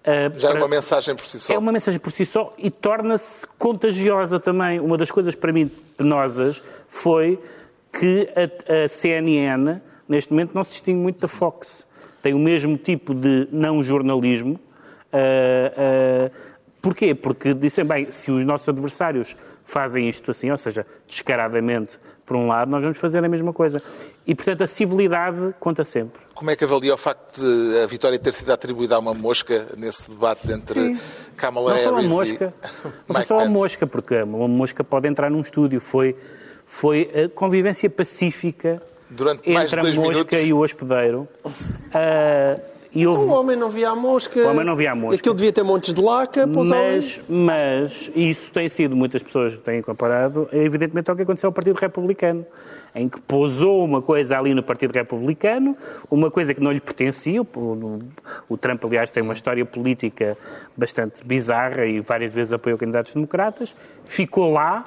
ah, Já é para- uma mensagem por si só. é uma mensagem por si só e torna-se contagiosa também. Uma das coisas para mim penosas foi que a, a CNN, neste momento, não se distingue muito da Fox. tem o mesmo tipo de não jornalismo. Uh, uh, porquê? Porque dizem, bem, se os nossos adversários fazem isto assim, ou seja, descaradamente, por um lado, nós vamos fazer a mesma coisa. E, portanto, a civilidade conta sempre. Como é que avalia o facto de a vitória ter sido atribuída a uma mosca nesse debate entre Sim. Kamala Harris não só uma mosca, e Não foi só uma mosca, porque uma mosca pode entrar num estúdio. Foi, foi a convivência pacífica Durante mais entre a mosca minutos. e o hospedeiro. Uh, e houve... Então o homem não via a mosca. O homem não via a mosca. Aquilo devia ter montes de laca. Mas, mas isso tem sido, muitas pessoas têm comparado, evidentemente, ao que aconteceu ao Partido Republicano em que pousou uma coisa ali no Partido Republicano, uma coisa que não lhe pertencia. O, o Trump, aliás, tem uma história política bastante bizarra e várias vezes apoiou candidatos democratas, ficou lá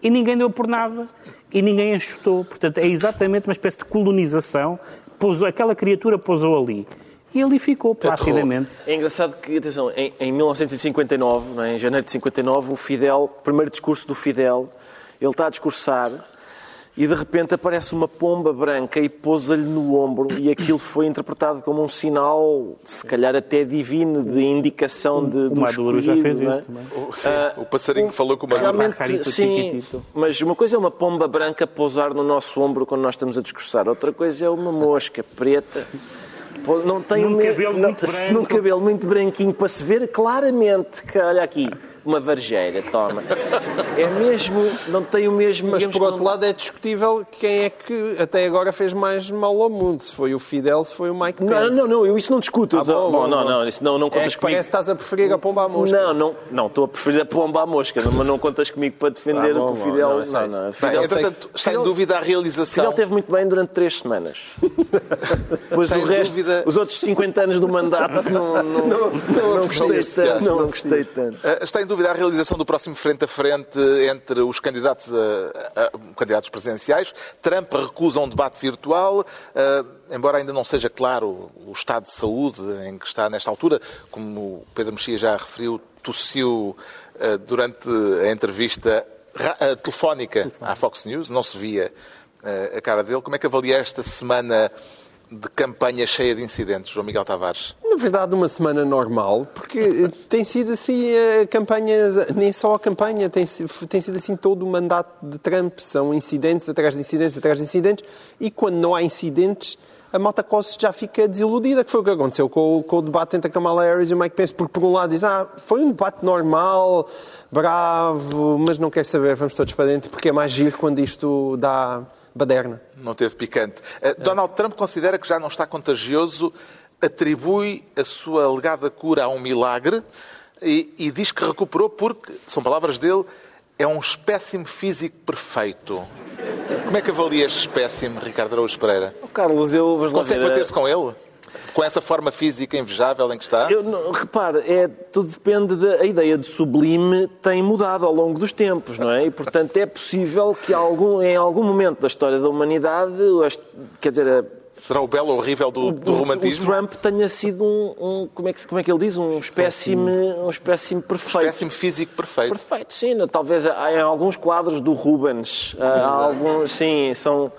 e ninguém deu por nada e ninguém enxutou. Portanto, é exatamente uma espécie de colonização. Pousou, aquela criatura pousou ali. E ali ficou, placidamente. É engraçado que, atenção, em, em 1959, é? em janeiro de 59, o Fidel, o primeiro discurso do Fidel, ele está a discursar e de repente aparece uma pomba branca e pousa-lhe no ombro e aquilo foi interpretado como um sinal, se calhar até divino, de indicação de, o do Maduro já fez é? isso também. O, sim, uh, o passarinho que falou com o Maduro. Realmente, sim, mas uma coisa é uma pomba branca pousar no nosso ombro quando nós estamos a discursar, outra coisa é uma mosca preta não tem num um cabelo muito branco. Num cabelo muito branquinho para se ver claramente que, olha aqui, uma varjeira, toma. É mesmo, não tem o mesmo... Mas por outro lado é discutível quem é que até agora fez mais mal ao mundo. Se foi o Fidel, se foi o Mike Pence. Não, não, não, eu isso não discuto. Ah, bom, bom, não, não, isso não, não contas é que comigo. parece que estás a preferir a pomba à mosca. Não, não, não, estou a preferir a pomba à mosca, mas não contas comigo para defender Ah, bom, o que o Fidel... bom, Não, não, não, não. Fidel entretanto, está em Fidel- dúvida a Fidel realização. teve muito bem durante três semanas. Depois o em resto, dúvida- os outros 50 anos do mandato, não, não, não, gostei apreciaste, tanto. Não gostei tanto. Uh, Está em dúvida a realização do próximo frente a frente entre os candidatos, a- a- candidatos presidenciais. Trump recusa um debate virtual, uh, embora ainda não seja claro o estado de saúde em que está nesta altura. Como o Pedro Mexia já referiu, tossiu uh, durante a entrevista uh, telefónica à Fox News, não se via a cara dele. Como é que avalia esta semana de campanha cheia de incidentes, João Miguel Tavares? Na verdade, uma semana normal, porque eh, tem sido assim a campanha, nem só a campanha, tem, tem sido assim todo o mandato de Trump. São incidentes atrás de incidentes atrás de incidentes, e quando não há incidentes, a malta quase já fica desiludida, que foi o que aconteceu com, o- com o debate entre a Kamala Harris e o Mike Pence, porque por um lado diz, ah, foi um debate normal, bravo, mas não quer saber, vamos todos para dentro, porque é mais giro quando isto dá baderna. Não teve picante. Uh, Donald Trump considera que já não está contagioso, atribui a sua alegada cura a um milagre e, e diz que recuperou porque, são palavras dele, é um espécime físico perfeito. Como é que avalia este espécime, Ricardo Araújo Pereira? Oh, Carlos, eu... Consegue bater-se com ele? Com essa forma física invejável em que está? Eu, não, repare, é, tudo depende da a ideia de sublime tem mudado ao longo dos tempos, não é? E, portanto, é possível que algum, em algum momento da história da humanidade, quer dizer, a- Será o belo horrível do, do o, romantismo? o Trump tenha sido um, um- como, é que, como é que ele diz? Um espécime, um espécime perfeito. Espécime físico perfeito. Perfeito, sim. não, Talvez há em alguns quadros do Rubens, há alguns, sim, são,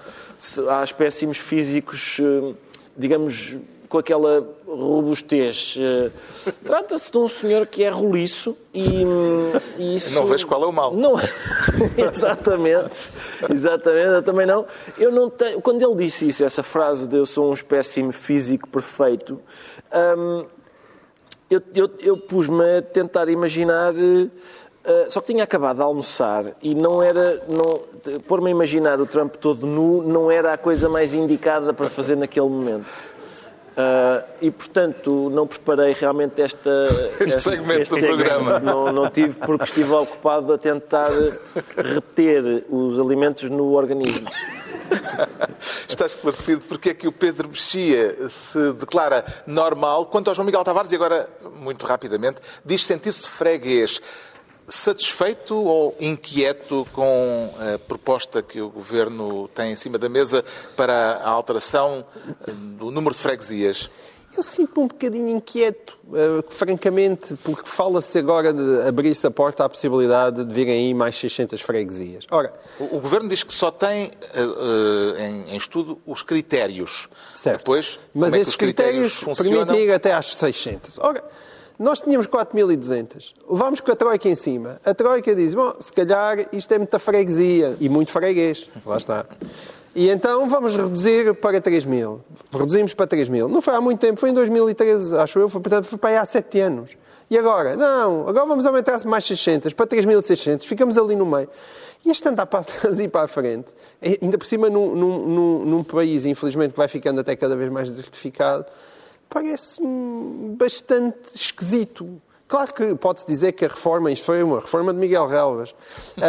há espécimes físicos, eh, digamos, com aquela robustez. Eh, Trata-se de um senhor que é roliço e, hum, e isso... Não vejo qual é o mal. Não, exatamente, exatamente, eu também não. Eu não tenho, quando ele disse isso, essa frase de eu sou um espécime físico perfeito, hum, eu, eu, eu pus-me a tentar imaginar. eh, só que tinha acabado de almoçar e não era. Não, Pôr-me a imaginar o Trump todo nu não era a coisa mais indicada para fazer naquele momento. Ah, e portanto não preparei realmente esta, Este segmento do programa. Não, não tive porque estive ocupado a tentar reter os alimentos no organismo. Está esclarecido porque é que o Pedro Mexia se declara normal. Quanto ao João Miguel Tavares, e agora, muito rapidamente, diz sentir-se freguês. Satisfeito ou inquieto com a proposta que o Governo tem em cima da mesa para a alteração do número de freguesias? Eu sinto-me um bocadinho inquieto, uh, francamente, porque fala-se agora de abrir-se a porta à possibilidade de virem aí mais 600 freguesias. Ora, o, o Governo diz que só tem uh, em, em, estudo os critérios. Certo. Depois, Mas é esses critérios, critérios permitem ir até às 600. Ora, nós tínhamos 4.200. Vamos com a Troika em cima. A Troika diz, bom, se calhar isto é muita freguesia e muito freguês. Lá está. E então vamos reduzir para 3 mil. Reduzimos para 3 mil. Não foi há muito tempo, foi em 2013, acho eu, foi, portanto, foi para aí há 7 anos. E agora? Não, agora vamos aumentar mais 600, para 3.600, ficamos ali no meio. E este andar para trás e para a frente, ainda por cima num, num, num país, infelizmente, que vai ficando até cada vez mais desertificado, parece-me bastante esquisito. Claro que pode-se dizer que a reforma, isto foi uma reforma de Miguel Relvas, uh,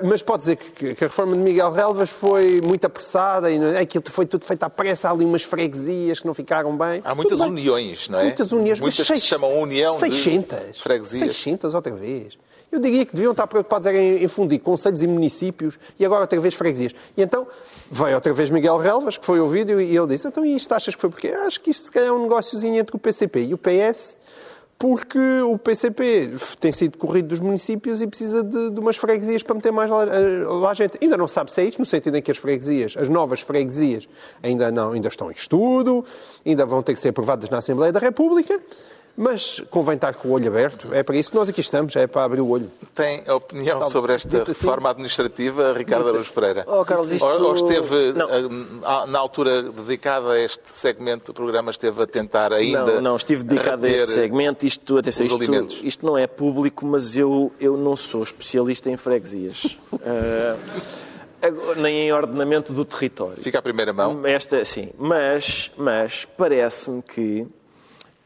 uh, mas pode dizer que, que, a reforma de Miguel Relvas foi muito apressada e não, é, aquilo foi tudo feito à pressa, há ali umas freguesias que não ficaram bem. Há muitas uniões, não é? Muitas uniões, muitas mas que se chamam União 600, de freguesias. 600 outra vez. Eu diria que deviam estar preocupados em, fundir conselhos e municípios e agora outra vez freguesias. E então veio outra vez Miguel Relvas, que foi ouvido, e ele disse: Então, isto achas que foi porque? Acho que isto se calhar é um negóciozinho entre o PCP e o PS, porque o PCP tem sido corrido dos municípios e precisa de, de umas freguesias para meter mais lá, lá, gente. Ainda não sabe se é isto, no sentido em que as freguesias, as novas freguesias, ainda não, ainda estão em estudo, ainda vão ter que ser aprovadas na Assembleia da República. Mas convém estar com o olho aberto. É para isso que nós aqui estamos, é para abrir o olho. Tem opinião sobre esta assim? reforma assim? administrativa, Ricardo Araújo Pereira? Oh, Carlos, isto... ou, ou esteve, não. Eh, na altura dedicada a este segmento do programa, esteve a tentar ainda. Não, não, estive dedicado a este segmento. Isto, atenção, isto, isto não é público, mas eu, eu não sou especialista em freguesias. uh, nem em ordenamento do território. Fica à primeira mão. Esta, sim. Mas, mas parece-me que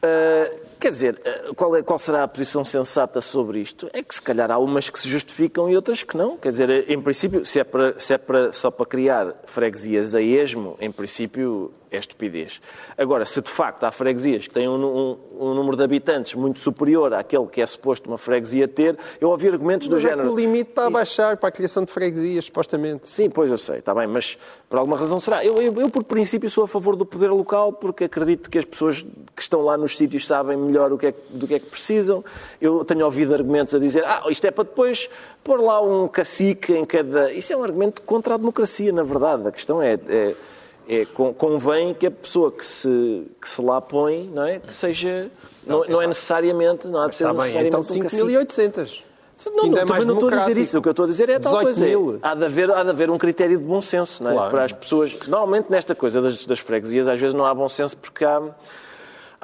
Uh, quer dizer, uh, qual, é, qual, será a posição sensata sobre isto? É que se calhar há umas que se justificam e outras que não. Quer dizer, em princípio, se é, para, se é para, só para criar freguesias a esmo, em princípio é estupidez. Agora, se de facto há freguesias que têm um, um, um, número de habitantes muito superior àquele que é suposto uma freguesia ter, eu ouvi argumentos mas do é género. o limite está a baixar para a criação de freguesias, supostamente. Sim, pois eu sei, está bem, mas por alguma razão será. Eu, eu, eu, por princípio, sou a favor do poder local porque acredito que as pessoas que estão lá nos sítios sabem melhor o que é, do que é que precisam. Eu tenho ouvido argumentos a dizer, ah, isto é para depois pôr lá um cacique em cada. Isso é um argumento contra a democracia, na verdade. A questão é, é é, convém que a pessoa que se, que se lá põe, não é? Que seja. Não, não é necessariamente. Não há de ser bem, então 5.800. Não, não, é também não estou a dizer isso. O que eu estou a dizer é tal coisa. Há, de haver, há de haver um critério de bom senso, não é? Claro. Para as pessoas. Normalmente, nesta coisa das, das freguesias, às vezes não há bom senso porque há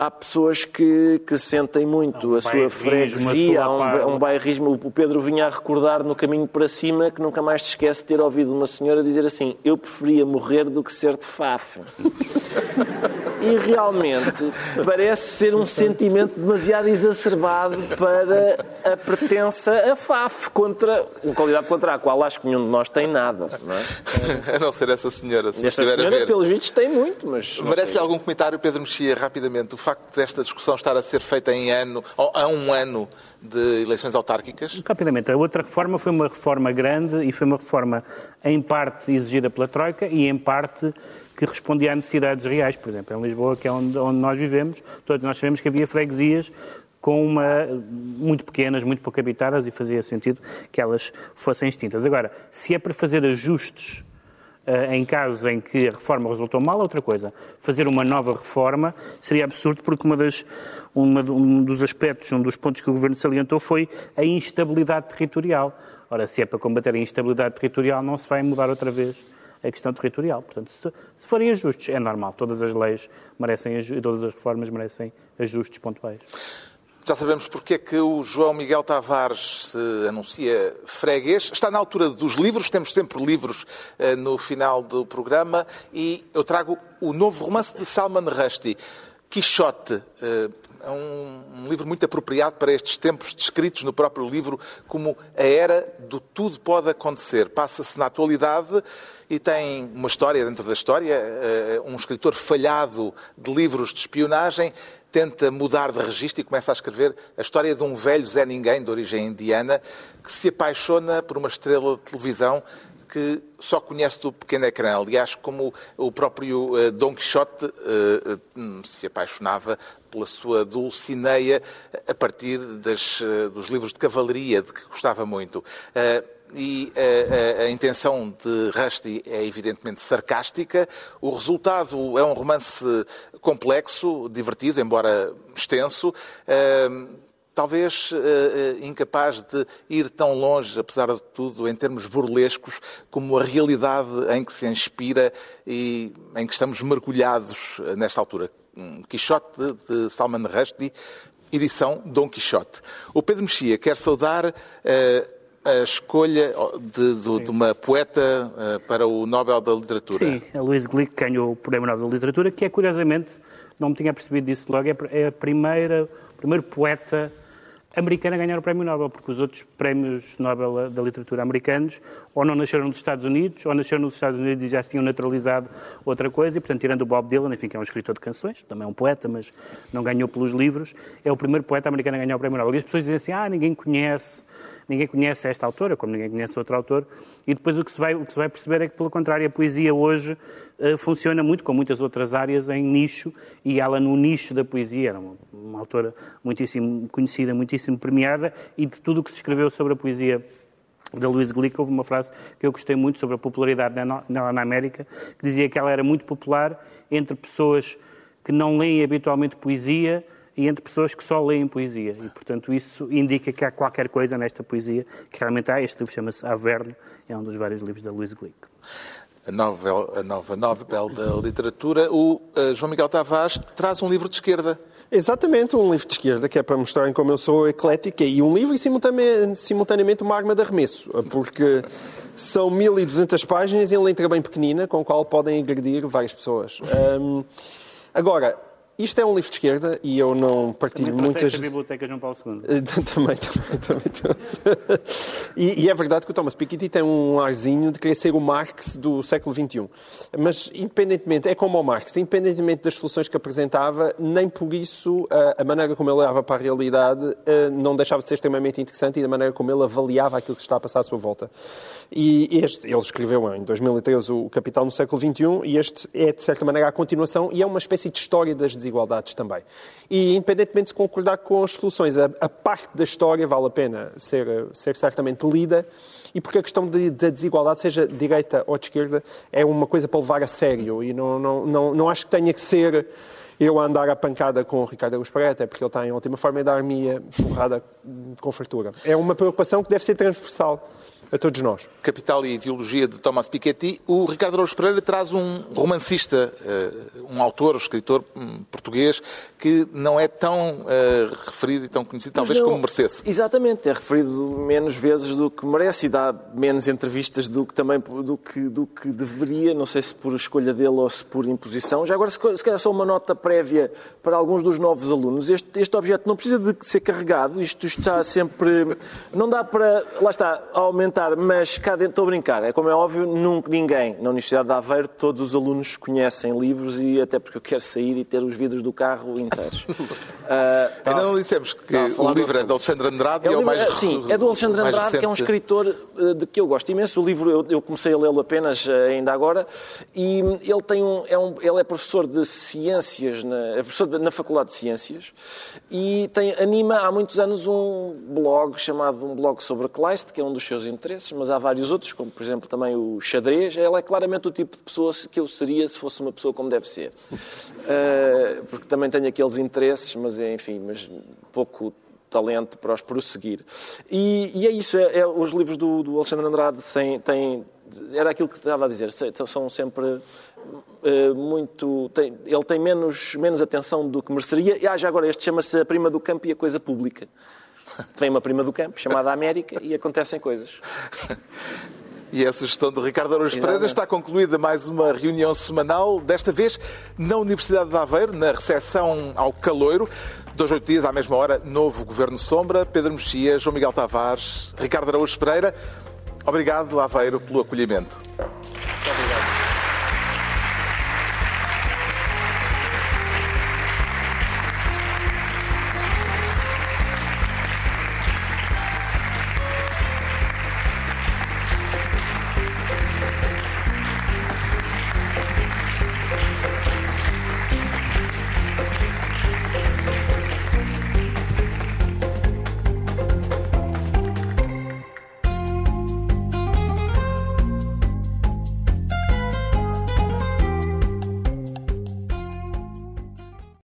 há pessoas que, que sentem muito um a sua freguesia, há um, um bairrismo. O Pedro vinha a recordar no caminho para cima que nunca mais te esquece de ter ouvido uma senhora dizer assim: Eu preferia morrer do que ser de Faf. e realmente parece ser um sentimento demasiado exacerbado para a pertença a FAF, contra, uma qualidade contra a qual acho que nenhum de nós tem nada. Não é? A não ser essa senhora, se esta senhora, a ver. pelos vistos, tem muito, mas... Merece-lhe algum comentário, Pedro Mexia, rapidamente, o facto desta discussão estar a ser feita em ano, a um ano de eleições autárquicas? Rapidamente, a outra reforma foi uma reforma grande e foi uma reforma, em parte, exigida pela Troika e, em parte, que respondia a necessidades reais. Por exemplo, em Lisboa, que é onde, onde nós vivemos, todos nós sabemos que havia freguesias com uma, muito pequenas, muito pouco habitadas e fazia sentido que elas fossem extintas. Agora, se é para fazer ajustes uh, em casos em que a reforma resultou mal, outra coisa. Fazer uma nova reforma seria absurdo porque uma das, uma, um dos aspectos, um dos pontos que o Governo salientou foi a instabilidade territorial. Ora, se é para combater a instabilidade territorial, não se vai mudar outra vez a questão territorial. Portanto, se, se forem ajustes, é normal. Todas as leis merecem, todas as reformas merecem ajustes pontuais. Já sabemos porque é que o João Miguel Tavares se anuncia freguês. Está na altura dos livros, temos sempre livros uh, no final do programa e eu trago o novo romance de Salman Rushdie, Quixote. É um, um, livro muito apropriado para estes tempos, descritos no próprio livro como a era do tudo pode acontecer. Passa-se na atualidade e tem uma história dentro da história. Eh, um escritor falhado de livros de espionagem tenta mudar de registro e começa a escrever a história de um velho Zé Ninguém, de origem indiana, que se apaixona por uma estrela de televisão que só conhece do pequeno ecrã. Aliás, como o próprio uh, Dom Quixote uh, se apaixonava pela sua Dulcineia a partir das, dos livros de cavalaria, de que gostava muito. E a, a, a, intenção de Rusty é evidentemente sarcástica. O resultado é um romance complexo, divertido, embora extenso talvez uh, incapaz de ir tão longe, apesar de tudo, em termos burlescos, como a realidade em que se inspira e em que estamos mergulhados eh, nesta altura. Quixote de Salman Rushdie, edição Dom Quixote. O Pedro Mexia quer saudar uh, a escolha de, de, de uma poeta uh, para o Nobel da Literatura. Sim, a Louise Glick ganhou o Prémio Nobel da Literatura, que é, curiosamente, não me tinha percebido disso logo, é a primeira, o primeiro poeta americana a ganhar o Prémio Nobel, porque os outros prémios Nobel da literatura americanos ou não nasceram nos Estados Unidos, ou nasceram nos Estados Unidos e já se tinham naturalizado outra coisa, e portanto, tirando o Bob Dylan, enfim, que é um escritor de canções, também é um poeta, mas não ganhou pelos livros, é o primeiro poeta americano a ganhar o Prémio Nobel. E as pessoas dizem assim, ah, ninguém conhece ninguém conhece esta autora, como ninguém conhece outro autor, e depois o que se vai, o que se vai perceber é que, pelo contrário, a poesia hoje uh, funciona muito, com muitas outras áreas, em nicho, e ela no nicho da poesia era uma, uma autora muitíssimo conhecida, muitíssimo premiada, e de tudo o que se escreveu sobre a poesia da Louise Glick, houve uma frase que eu gostei muito sobre a popularidade dela na América, que dizia que ela era muito popular entre pessoas que não leem habitualmente poesia, e entre pessoas que só leem poesia. E, portanto, isso indica que há qualquer coisa nesta poesia que realmente há. Este livro chama-se Averno, é um dos vários livros da Louise Glick. A, novel, a nova Nobel da Literatura. O uh, João Miguel Tavares traz um livro de esquerda. Exatamente, um livro de esquerda, que é para mostrarem como eu sou eclética, e um livro e simultaneamente, simultaneamente uma arma de arremesso, porque são 1200 páginas em letra bem pequenina, com a qual podem agredir várias pessoas. Um, agora, isto é um livro de esquerda e eu não partilho também muitas. a biblioteca João Paulo II. também, também, também. e, e, é verdade que o Thomas Piketty tem um arzinho de querer ser o Marx do século XXI. Mas, independentemente, é como o Marx, independentemente das soluções que apresentava, nem por isso a, a maneira como ele olhava para a realidade não deixava de ser extremamente interessante e da maneira como ele avaliava aquilo que está a passar à sua volta. E este, ele escreveu em 2013 o Capital no século XXI e este é, de certa maneira, a continuação e é uma espécie de história das desigualdades desigualdades também. E, independentemente de concordar com as soluções, a, a parte da história vale a pena ser, ser certamente lida e porque a questão de, da desigualdade, seja de direita ou de esquerda, é uma coisa para levar a sério e não, não, não, não acho que tenha que ser eu a andar a pancada com o Ricardo Agus Pereira, porque ele está em ótima forma e dar-me porrada com fartura. É uma preocupação que deve ser transversal a todos nós. Capital e Ideologia de Thomas Piketty. O Ricardo Araújo Pereira traz um romancista, eh, um autor, um escritor português, que não é tão eh, referido e tão conhecido, talvez não, como merecesse. Exatamente, é referido menos vezes do que merece e dá menos entrevistas do que também do que, do que deveria, não sei se por escolha dele ou se por imposição. Já agora, se calhar só uma nota prévia para alguns dos novos alunos. Este, este objeto não precisa de ser carregado, isto está sempre... Não dá para, lá está, aumentar mas cá dentro estou a brincar. É como é óbvio, nunca, ninguém na Universidade de Aveiro, todos os alunos conhecem livros e até porque eu quero sair e ter os vidros do carro inteiros. uh, Ainda não dissemos que o livro é de Alexandre Andrade é e é o mais Sim, é do Alexandre Andrade, recente. que é um escritor uh, de que eu gosto imenso. O livro eu, eu comecei a lê-lo apenas uh, ainda agora e ele tem um, é um, ele é professor de ciências, na, é professor de, na Faculdade de Ciências e tem, anima há muitos anos um blog chamado um blog sobre Kleist, que é um dos seus interesses interesses, mas há vários outros, como por exemplo também o xadrez. Ela é claramente o tipo de pessoa que eu seria se fosse uma pessoa como deve ser. Uh, porque também tenho aqueles interesses, mas enfim, mas pouco talento para os prosseguir. E, e é isso, é, é, os livros do, do Alexandre Andrade têm, era aquilo que estava a dizer, são sempre uh, muito. Tem, ele tem menos, menos atenção do que mereceria. E ah, já agora, este chama-se A Prima do Campo e a Coisa Pública. Vem uma prima do campo, chamada América, e acontecem coisas. E a sugestão do Ricardo Araújo Pereira está concluída mais uma reunião semanal, desta vez na Universidade de Aveiro, na recepção ao Caloiro. Dois, oito dias, à mesma hora, novo Governo Sombra, Pedro Mexia, João Miguel Tavares, Ricardo Araújo Pereira. Obrigado, Aveiro, pelo acolhimento.